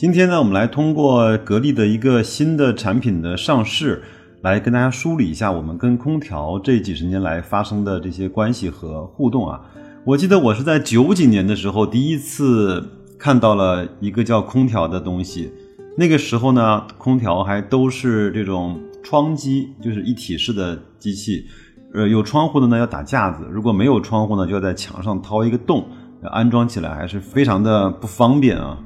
今天呢，我们来通过格力的一个新的产品的上市。来跟大家梳理一下我们跟空调这几十年来发生的这些关系和互动啊。我记得我是在九几年的时候第一次看到了一个叫空调的东西，那个时候呢，空调还都是这种窗机，就是一体式的机器，呃，有窗户的呢要打架子，如果没有窗户呢，就要在墙上掏一个洞，安装起来还是非常的不方便啊。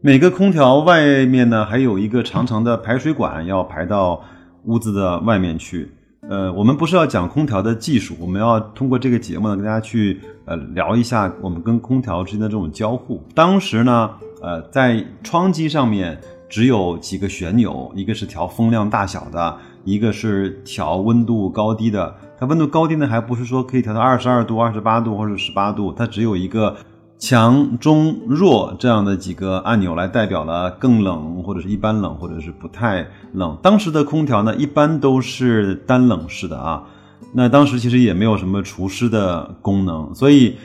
每个空调外面呢还有一个长长的排水管，要排到。屋子的外面去，呃，我们不是要讲空调的技术，我们要通过这个节目呢，跟大家去呃聊一下我们跟空调之间的这种交互。当时呢，呃，在窗机上面只有几个旋钮，一个是调风量大小的，一个是调温度高低的。它温度高低呢，还不是说可以调到二十二度、二十八度或者十八度，它只有一个。强、中、弱这样的几个按钮来代表了更冷，或者是一般冷，或者是不太冷。当时的空调呢，一般都是单冷式的啊。那当时其实也没有什么除湿的功能，所以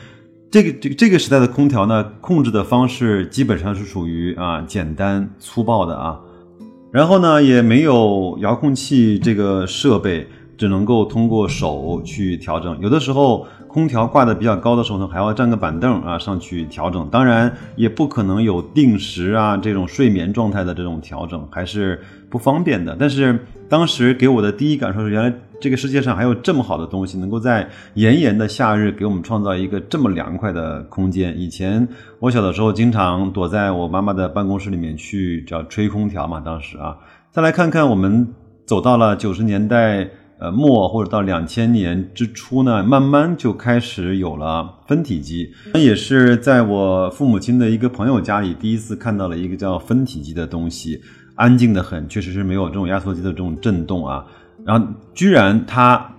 这个这个这个时代的空调呢，控制的方式基本上是属于啊简单粗暴的啊。然后呢，也没有遥控器这个设备，只能够通过手去调整。有的时候。空调挂的比较高的时候呢，还要站个板凳啊上去调整，当然也不可能有定时啊这种睡眠状态的这种调整，还是不方便的。但是当时给我的第一感受是，原来这个世界上还有这么好的东西，能够在炎炎的夏日给我们创造一个这么凉快的空间。以前我小的时候经常躲在我妈妈的办公室里面去叫吹空调嘛，当时啊，再来看看我们走到了九十年代。呃，末或者到两千年之初呢，慢慢就开始有了分体机。那也是在我父母亲的一个朋友家里，第一次看到了一个叫分体机的东西，安静的很，确实是没有这种压缩机的这种震动啊。然后居然它。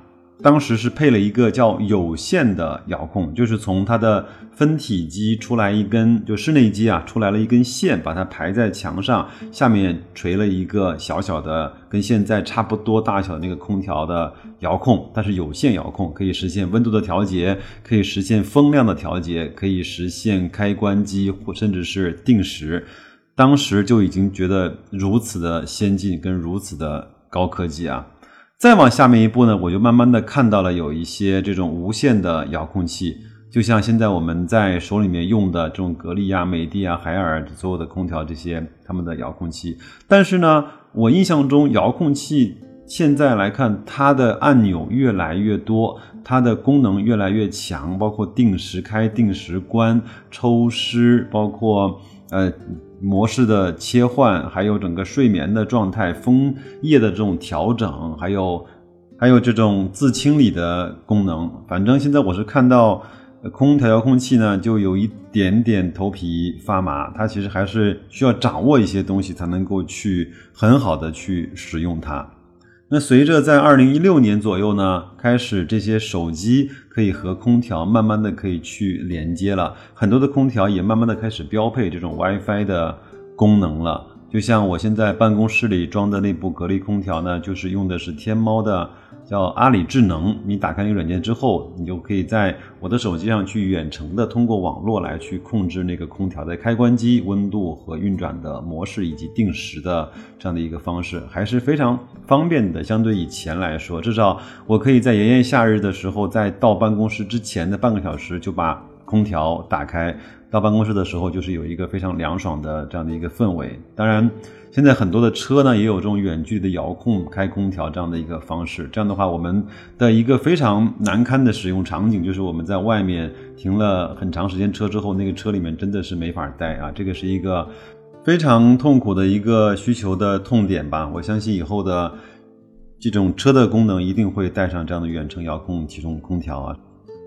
当时是配了一个叫有线的遥控，就是从它的分体机出来一根，就室内机啊，出来了一根线，把它排在墙上，下面垂了一个小小的，跟现在差不多大小那个空调的遥控，它是有线遥控，可以实现温度的调节，可以实现风量的调节，可以实现开关机或甚至是定时。当时就已经觉得如此的先进跟如此的高科技啊。再往下面一步呢，我就慢慢的看到了有一些这种无线的遥控器，就像现在我们在手里面用的这种格力啊、美的啊、海尔所有的空调这些他们的遥控器。但是呢，我印象中遥控器现在来看，它的按钮越来越多，它的功能越来越强，包括定时开、定时关、抽湿，包括呃。模式的切换，还有整个睡眠的状态、风叶的这种调整，还有还有这种自清理的功能。反正现在我是看到空调遥控器呢，就有一点点头皮发麻。它其实还是需要掌握一些东西，才能够去很好的去使用它。那随着在二零一六年左右呢，开始这些手机可以和空调慢慢的可以去连接了，很多的空调也慢慢的开始标配这种 WiFi 的功能了。就像我现在办公室里装的那部格力空调呢，就是用的是天猫的。叫阿里智能，你打开那个软件之后，你就可以在我的手机上去远程的通过网络来去控制那个空调的开关机、温度和运转的模式以及定时的这样的一个方式，还是非常方便的。相对以前来说，至少我可以在炎炎夏日的时候，在到办公室之前的半个小时就把空调打开，到办公室的时候就是有一个非常凉爽的这样的一个氛围。当然。现在很多的车呢，也有这种远距离的遥控开空调这样的一个方式。这样的话，我们的一个非常难堪的使用场景，就是我们在外面停了很长时间车之后，那个车里面真的是没法待啊！这个是一个非常痛苦的一个需求的痛点吧。我相信以后的这种车的功能一定会带上这样的远程遥控启动空调啊。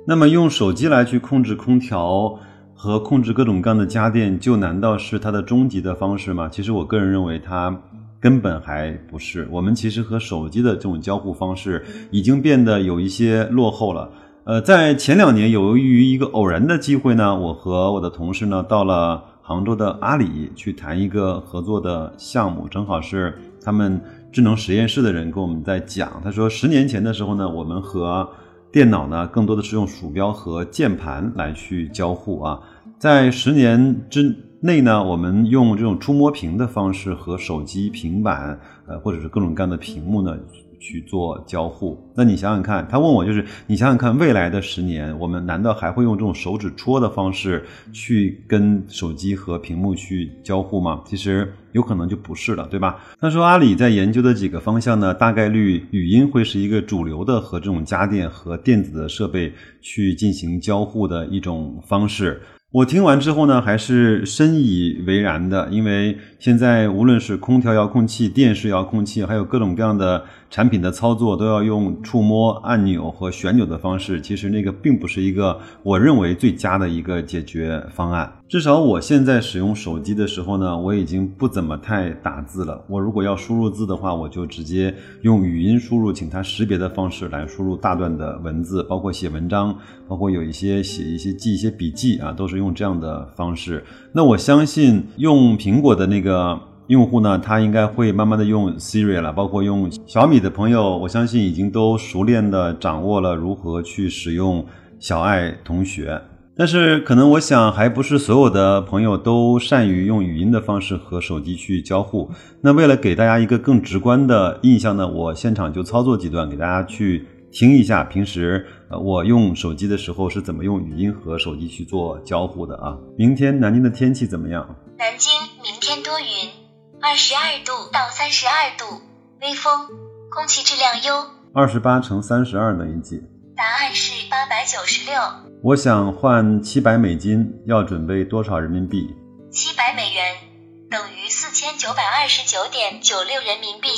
那么用手机来去控制空调。和控制各种各样的家电，就难道是它的终极的方式吗？其实我个人认为，它根本还不是。我们其实和手机的这种交互方式已经变得有一些落后了。呃，在前两年，由于一个偶然的机会呢，我和我的同事呢到了杭州的阿里去谈一个合作的项目，正好是他们智能实验室的人跟我们在讲。他说，十年前的时候呢，我们和电脑呢更多的是用鼠标和键盘来去交互啊，在十年之内呢，我们用这种触摸屏的方式和手机、平板，呃，或者是各种各样的屏幕呢。去做交互，那你想想看，他问我就是，你想想看，未来的十年，我们难道还会用这种手指戳的方式去跟手机和屏幕去交互吗？其实有可能就不是了，对吧？他说阿里在研究的几个方向呢，大概率语音会是一个主流的和这种家电和电子的设备去进行交互的一种方式。我听完之后呢，还是深以为然的，因为现在无论是空调遥控器、电视遥控器，还有各种各样的产品的操作，都要用触摸按钮和旋钮的方式。其实那个并不是一个我认为最佳的一个解决方案。至少我现在使用手机的时候呢，我已经不怎么太打字了。我如果要输入字的话，我就直接用语音输入，请它识别的方式来输入大段的文字，包括写文章，包括有一些写一些记一些笔记啊，都是用。这样的方式，那我相信用苹果的那个用户呢，他应该会慢慢的用 Siri 了，包括用小米的朋友，我相信已经都熟练的掌握了如何去使用小爱同学。但是可能我想还不是所有的朋友都善于用语音的方式和手机去交互。那为了给大家一个更直观的印象呢，我现场就操作几段给大家去。听一下，平时呃我用手机的时候是怎么用语音和手机去做交互的啊？明天南京的天气怎么样？南京明天多云，二十二度到三十二度，微风，空气质量优。二十八乘三十二等于几？答案是八百九十六。我想换七百美金，要准备多少人民币？七百美元等于四千九百二十九点九六人民币。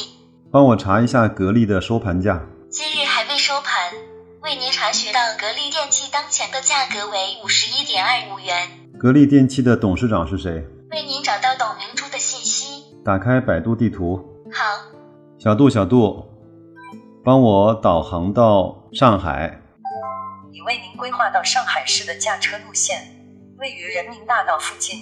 帮我查一下格力的收盘价。今日还未收盘，为您查询到格力电器当前的价格为五十一点二五元。格力电器的董事长是谁？为您找到董明珠的信息。打开百度地图。好。小度，小度，帮我导航到上海。已为您规划到上海市的驾车路线，位于人民大道附近，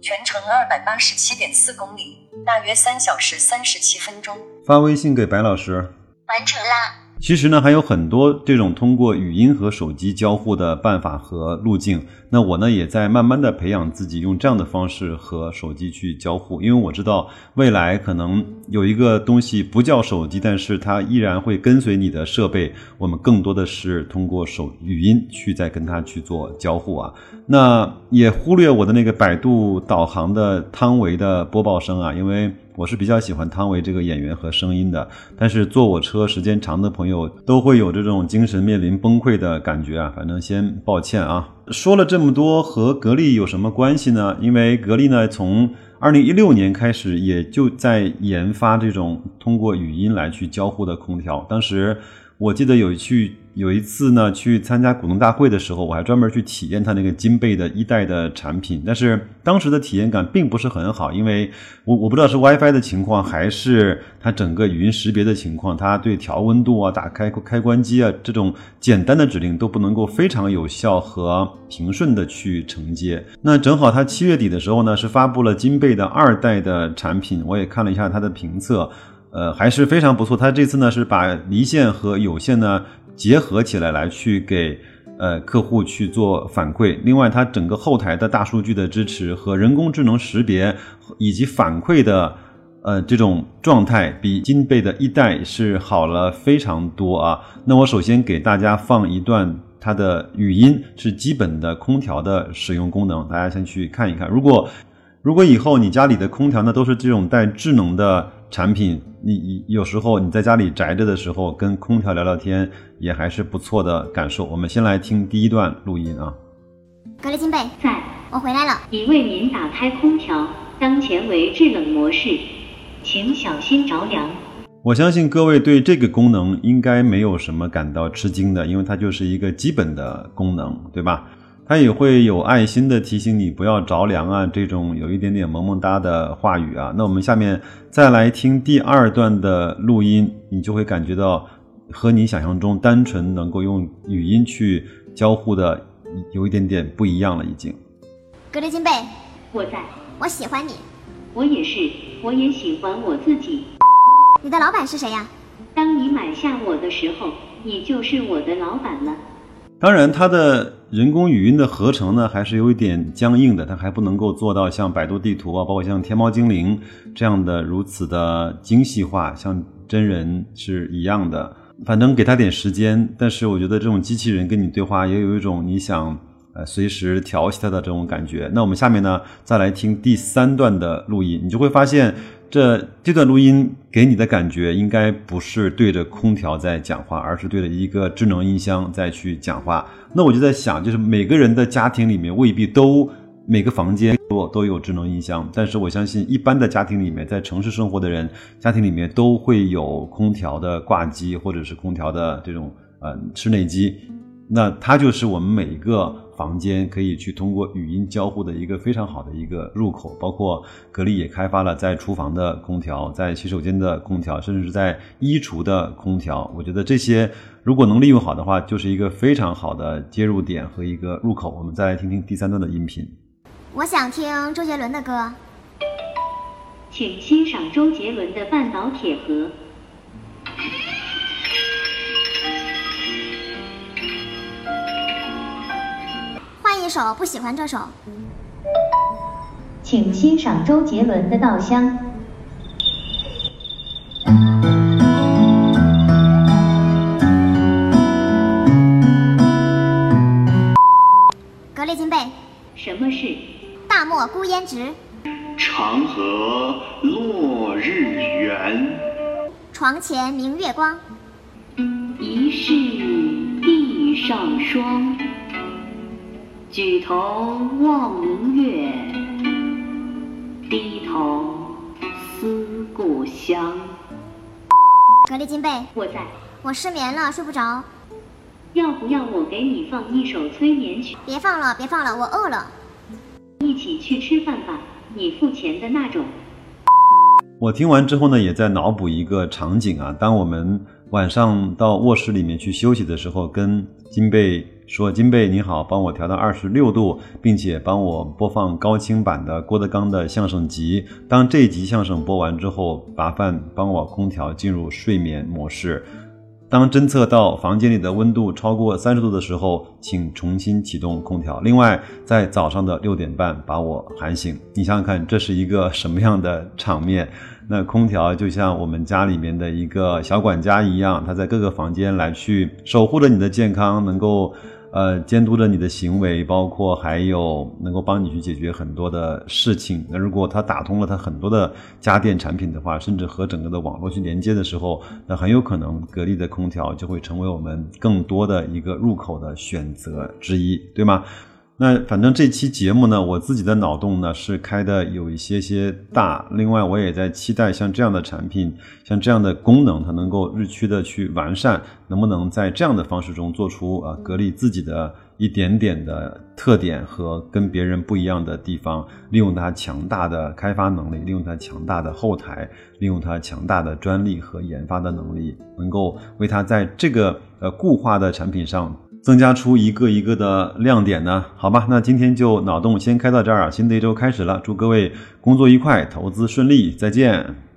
全程二百八十七点四公里，大约三小时三十七分钟。发微信给白老师。完成啦。其实呢，还有很多这种通过语音和手机交互的办法和路径。那我呢，也在慢慢的培养自己用这样的方式和手机去交互，因为我知道未来可能有一个东西不叫手机，但是它依然会跟随你的设备。我们更多的是通过手语音去再跟它去做交互啊。那也忽略我的那个百度导航的汤唯的播报声啊，因为。我是比较喜欢汤唯这个演员和声音的，但是坐我车时间长的朋友都会有这种精神面临崩溃的感觉啊。反正先抱歉啊。说了这么多，和格力有什么关系呢？因为格力呢，从二零一六年开始也就在研发这种通过语音来去交互的空调。当时我记得有去。有一次呢，去参加股东大会的时候，我还专门去体验它那个金贝的一代的产品，但是当时的体验感并不是很好，因为我我不知道是 WiFi 的情况，还是它整个语音识别的情况，它对调温度啊、打开开关机啊这种简单的指令都不能够非常有效和平顺的去承接。那正好它七月底的时候呢，是发布了金贝的二代的产品，我也看了一下它的评测，呃，还是非常不错。它这次呢是把离线和有线呢。结合起来来去给呃客户去做反馈。另外，它整个后台的大数据的支持和人工智能识别以及反馈的呃这种状态，比金贝的一代是好了非常多啊。那我首先给大家放一段它的语音，是基本的空调的使用功能，大家先去看一看。如果如果以后你家里的空调呢都是这种带智能的。产品，你有时候你在家里宅着的时候，跟空调聊聊天也还是不错的感受。我们先来听第一段录音啊。格力金贝，在，我回来了。已为您打开空调，当前为制冷模式，请小心着凉。我相信各位对这个功能应该没有什么感到吃惊的，因为它就是一个基本的功能，对吧？它也会有爱心的提醒你不要着凉啊，这种有一点点萌萌哒的话语啊。那我们下面再来听第二段的录音，你就会感觉到和你想象中单纯能够用语音去交互的有一点点不一样了，已经。格雷金贝，我在，我喜欢你。我也是，我也喜欢我自己。你的老板是谁呀？当你买下我的时候，你就是我的老板了。当然，他的人工语音的合成呢，还是有一点僵硬的，它还不能够做到像百度地图啊，包括像天猫精灵这样的如此的精细化，像真人是一样的。反正给他点时间，但是我觉得这种机器人跟你对话，也有一种你想呃随时调戏它的这种感觉。那我们下面呢，再来听第三段的录音，你就会发现。这这段录音给你的感觉应该不是对着空调在讲话，而是对着一个智能音箱在去讲话。那我就在想，就是每个人的家庭里面未必都每个房间都都有智能音箱，但是我相信一般的家庭里面，在城市生活的人家庭里面都会有空调的挂机或者是空调的这种呃室内机。那它就是我们每一个房间可以去通过语音交互的一个非常好的一个入口，包括格力也开发了在厨房的空调、在洗手间的空调，甚至是在衣橱的空调。我觉得这些如果能利用好的话，就是一个非常好的接入点和一个入口。我们再来听听第三段的音频。我想听周杰伦的歌。请欣赏周杰伦的《半岛铁盒》。换一首，不喜欢这首。请欣赏周杰伦的《稻香》。格列金贝，什么是大漠孤烟直？长河落日圆。床前明月光。疑是地上霜。举头望明月，低头思故乡。格力金贝，我在。我失眠了，睡不着。要不要我给你放一首催眠曲？别放了，别放了，我饿了。一起去吃饭吧，你付钱的那种。我听完之后呢，也在脑补一个场景啊，当我们晚上到卧室里面去休息的时候，跟金贝说：“金贝你好，帮我调到二十六度，并且帮我播放高清版的郭德纲的相声集。当这一集相声播完之后，麻烦帮我空调进入睡眠模式。当侦测到房间里的温度超过三十度的时候，请重新启动空调。另外，在早上的六点半把我喊醒。你想想看，这是一个什么样的场面？”那空调就像我们家里面的一个小管家一样，它在各个房间来去守护着你的健康，能够呃监督着你的行为，包括还有能够帮你去解决很多的事情。那如果它打通了它很多的家电产品的话，甚至和整个的网络去连接的时候，那很有可能格力的空调就会成为我们更多的一个入口的选择之一，对吗？那反正这期节目呢，我自己的脑洞呢是开的有一些些大。另外，我也在期待像这样的产品，像这样的功能，它能够日趋的去完善，能不能在这样的方式中做出啊格力自己的一点点的特点和跟别人不一样的地方，利用它强大的开发能力，利用它强大的后台，利用它强大的专利和研发的能力，能够为它在这个呃固化的产品上。增加出一个一个的亮点呢？好吧，那今天就脑洞先开到这儿啊！新的一周开始了，祝各位工作愉快，投资顺利，再见。